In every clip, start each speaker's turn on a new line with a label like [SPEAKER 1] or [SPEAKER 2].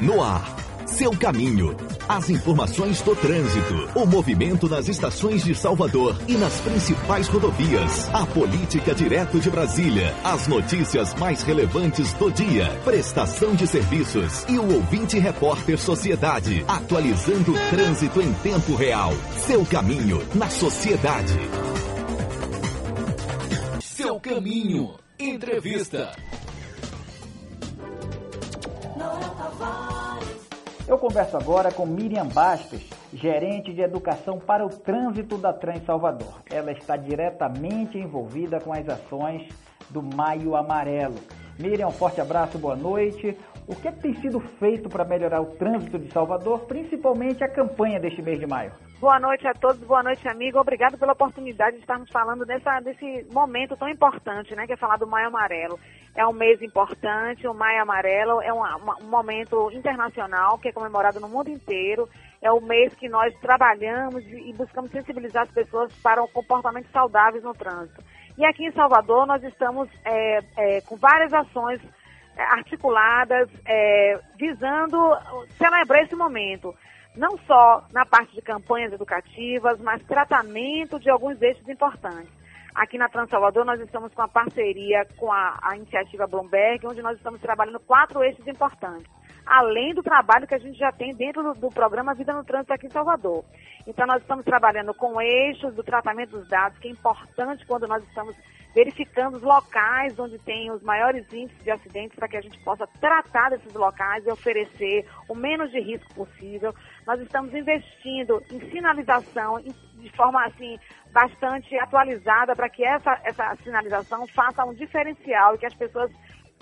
[SPEAKER 1] No ar, seu caminho. As informações do trânsito, o movimento nas estações de Salvador e nas principais rodovias, a política direto de Brasília, as notícias mais relevantes do dia, prestação de serviços e o ouvinte repórter Sociedade, atualizando o trânsito em tempo real. Seu caminho na sociedade. Seu caminho. Entrevista.
[SPEAKER 2] Eu converso agora com Miriam Bastos, gerente de educação para o trânsito da Trans Salvador. Ela está diretamente envolvida com as ações do Maio Amarelo. Miriam, um forte abraço, boa noite. O que, é que tem sido feito para melhorar o trânsito de Salvador, principalmente a campanha deste mês de maio?
[SPEAKER 3] Boa noite a todos, boa noite, amigo. Obrigado pela oportunidade de estarmos falando dessa, desse momento tão importante, né? Que é falar do Maio Amarelo. É um mês importante, o Maio Amarelo é um, um momento internacional que é comemorado no mundo inteiro. É o mês que nós trabalhamos e buscamos sensibilizar as pessoas para comportamentos saudáveis no trânsito. E aqui em Salvador nós estamos é, é, com várias ações é, articuladas, é, visando celebrar esse momento. Não só na parte de campanhas educativas, mas tratamento de alguns eixos importantes. Aqui na Trans Salvador, nós estamos com a parceria com a, a iniciativa Bloomberg, onde nós estamos trabalhando quatro eixos importantes além do trabalho que a gente já tem dentro do, do, programa Vida no Trânsito aqui em Salvador. Então, nós estamos trabalhando com eixos do tratamento dos dados, que é importante quando nós estamos verificando os locais onde tem os maiores índices de acidentes para que a gente possa tratar desses locais e oferecer o menos de risco possível. Nós estamos investindo em sinalização de forma assim bastante atualizada para que essa, essa sinalização faça um diferencial e que as pessoas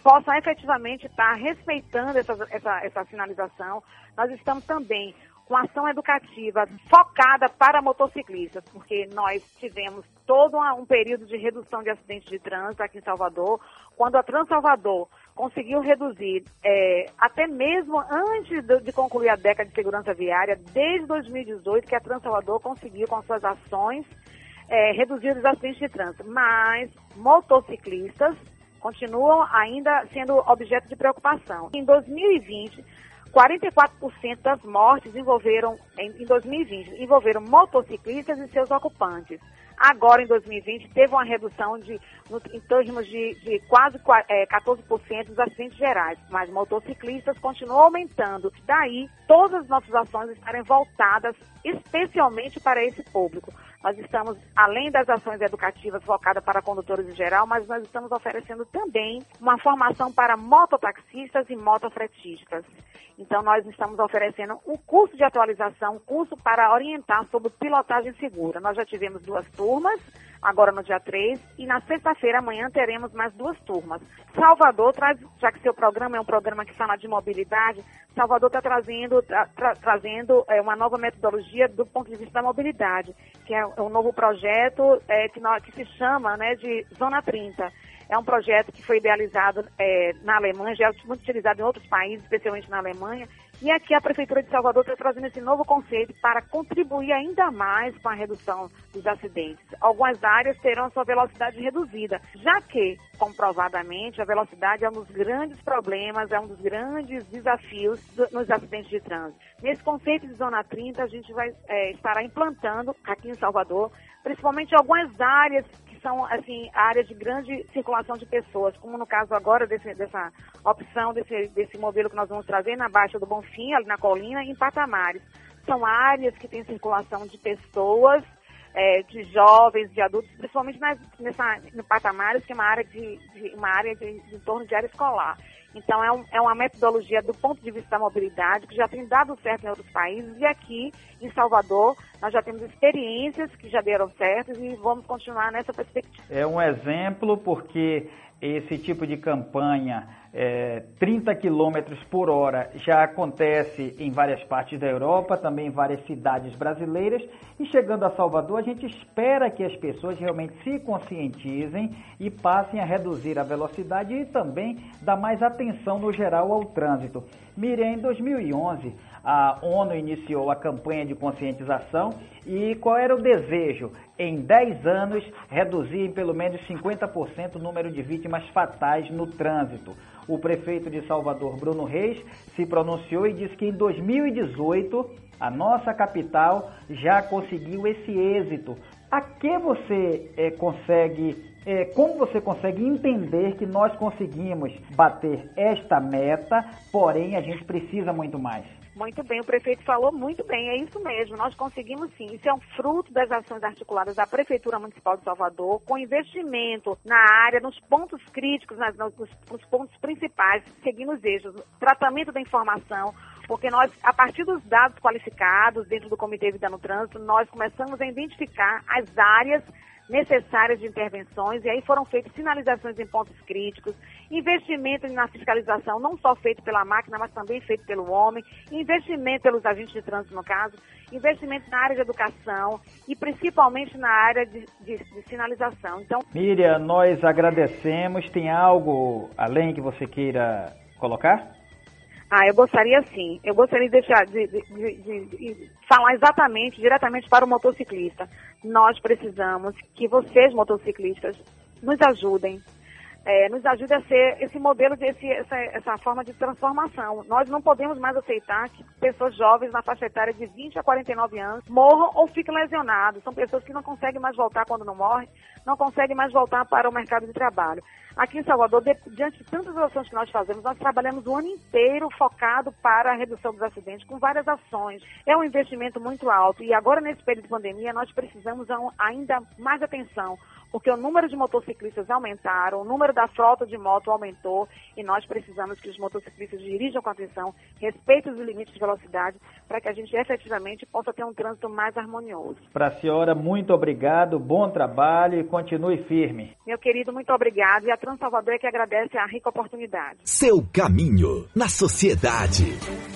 [SPEAKER 3] possam efetivamente estar respeitando essa, essa, essa sinalização. Nós estamos também com ação educativa focada para motociclistas, porque nós tivemos todo um período de redução de acidentes de trânsito aqui em Salvador, quando a Trans Salvador conseguiu reduzir, é, até mesmo antes de, de, concluir a década de segurança viária, desde 2018 que a Trans Salvador conseguiu com suas ações é, reduzir os acidentes de trânsito, mas motociclistas continuam ainda sendo objeto de preocupação. Em 2020, 44% das mortes envolveram, em, em 2020, envolveram motociclistas e seus ocupantes. Agora, em 2020, teve uma redução de, no, em termos de, de quase é, 14% dos acidentes gerais, mas motociclistas continuam aumentando. Daí, todas as nossas ações estarem voltadas especialmente para esse público. Nós estamos, além das ações educativas focadas para condutores em geral, mas nós estamos oferecendo também uma formação para mototaxistas e motofretistas. Então, nós estamos oferecendo um curso de atualização, um curso para orientar sobre pilotagem segura. Nós já tivemos duas turmas, agora no dia 3, e na sexta-feira, amanhã, teremos mais duas turmas. Salvador traz, já que seu programa é um programa que fala de mobilidade, Salvador está trazendo, tra, tra, trazendo é, uma nova metodologia do ponto de vista da mobilidade, que é um novo projeto é, que, que se chama né, de Zona 30 é um projeto que foi idealizado é, na Alemanha, já é muito utilizado em outros países, especialmente na Alemanha. E aqui a Prefeitura de Salvador está trazendo esse novo conceito para contribuir ainda mais com a redução dos acidentes. Algumas áreas terão sua velocidade reduzida, já que, comprovadamente, a velocidade é um dos grandes problemas, é um dos grandes desafios do, nos acidentes de trânsito. Nesse conceito de Zona 30, a gente vai é, estará implantando aqui em Salvador, principalmente algumas áreas são assim áreas de grande circulação de pessoas, como no caso agora desse, dessa opção desse, desse modelo que nós vamos trazer na Baixa do Bonfim, ali na colina, em patamares. São áreas que têm circulação de pessoas, é, de jovens, de adultos, principalmente nas, nessa, no patamares, que é uma área de, de uma área de, de, em torno de área escolar. Então, é, um, é, uma metodologia do ponto de vista da mobilidade que já tem dado certo em outros países e aqui em Salvador nós já temos experiências que já deram certo e vamos continuar nessa perspectiva.
[SPEAKER 2] É um exemplo porque esse tipo de campanha, é, 30 km por hora, já acontece em várias partes da Europa, também em várias cidades brasileiras. E chegando a Salvador, a gente espera que as pessoas realmente se conscientizem e passem a reduzir a velocidade e também dar mais atenção no geral ao trânsito. Miriam, em 2011, a ONU iniciou a campanha de conscientização e qual era o desejo? Em 10 anos, reduzir em pelo menos 50% o número de vítimas fatais no trânsito. O prefeito de Salvador, Bruno Reis, se pronunciou e disse que em 2018 a nossa capital já conseguiu esse êxito. A que você é, consegue, é, como você consegue entender que nós conseguimos bater esta meta, porém a gente precisa muito mais?
[SPEAKER 3] Muito bem, o prefeito falou muito bem, é isso mesmo, nós conseguimos sim. Isso é um fruto das ações articuladas da Prefeitura Municipal de Salvador, com investimento na área, nos pontos críticos, nas, nos, nos pontos principais, seguindo os eixos, tratamento da informação, porque nós, a partir dos dados qualificados dentro do Comitê Vida no Trânsito, nós começamos a identificar as áreas necessárias de intervenções e aí foram feitas sinalizações em pontos críticos, investimento na fiscalização, não só feito pela máquina, mas também feito pelo homem, investimento pelos agentes de trânsito, no caso, investimento na área de educação e principalmente na área de, de, de sinalização. Então,
[SPEAKER 2] Miriam, nós agradecemos. Tem algo além que você queira colocar?
[SPEAKER 3] Ah, eu gostaria sim. Eu gostaria de deixar de, de, de, de, falar exatamente, diretamente para o motociclista. Nós precisamos que vocês, motociclistas, nos ajudem. É, nos ajude a ser esse modelo, esse, essa, essa forma de transformação. Nós não podemos mais aceitar que pessoas jovens na faixa etária de 20 a 49 anos morram ou fiquem lesionados. São pessoas que não conseguem mais voltar quando não morrem, não conseguem mais voltar para o mercado de trabalho. Aqui em Salvador, de, diante de tantas ações que nós fazemos, nós trabalhamos o ano inteiro focado para a redução dos acidentes, com várias ações. É um investimento muito alto e agora, nesse período de pandemia, nós precisamos ainda mais atenção, porque o número de motociclistas aumentaram, o número da frota de moto aumentou e nós precisamos que os motociclistas dirijam com atenção, respeitem os limites de velocidade, para que a gente efetivamente possa ter um trânsito mais harmonioso.
[SPEAKER 2] Para a senhora, muito obrigado, bom trabalho e continue firme.
[SPEAKER 3] Meu querido, muito obrigado e a Trans Salvador é que agradece a rica oportunidade.
[SPEAKER 1] Seu caminho na sociedade.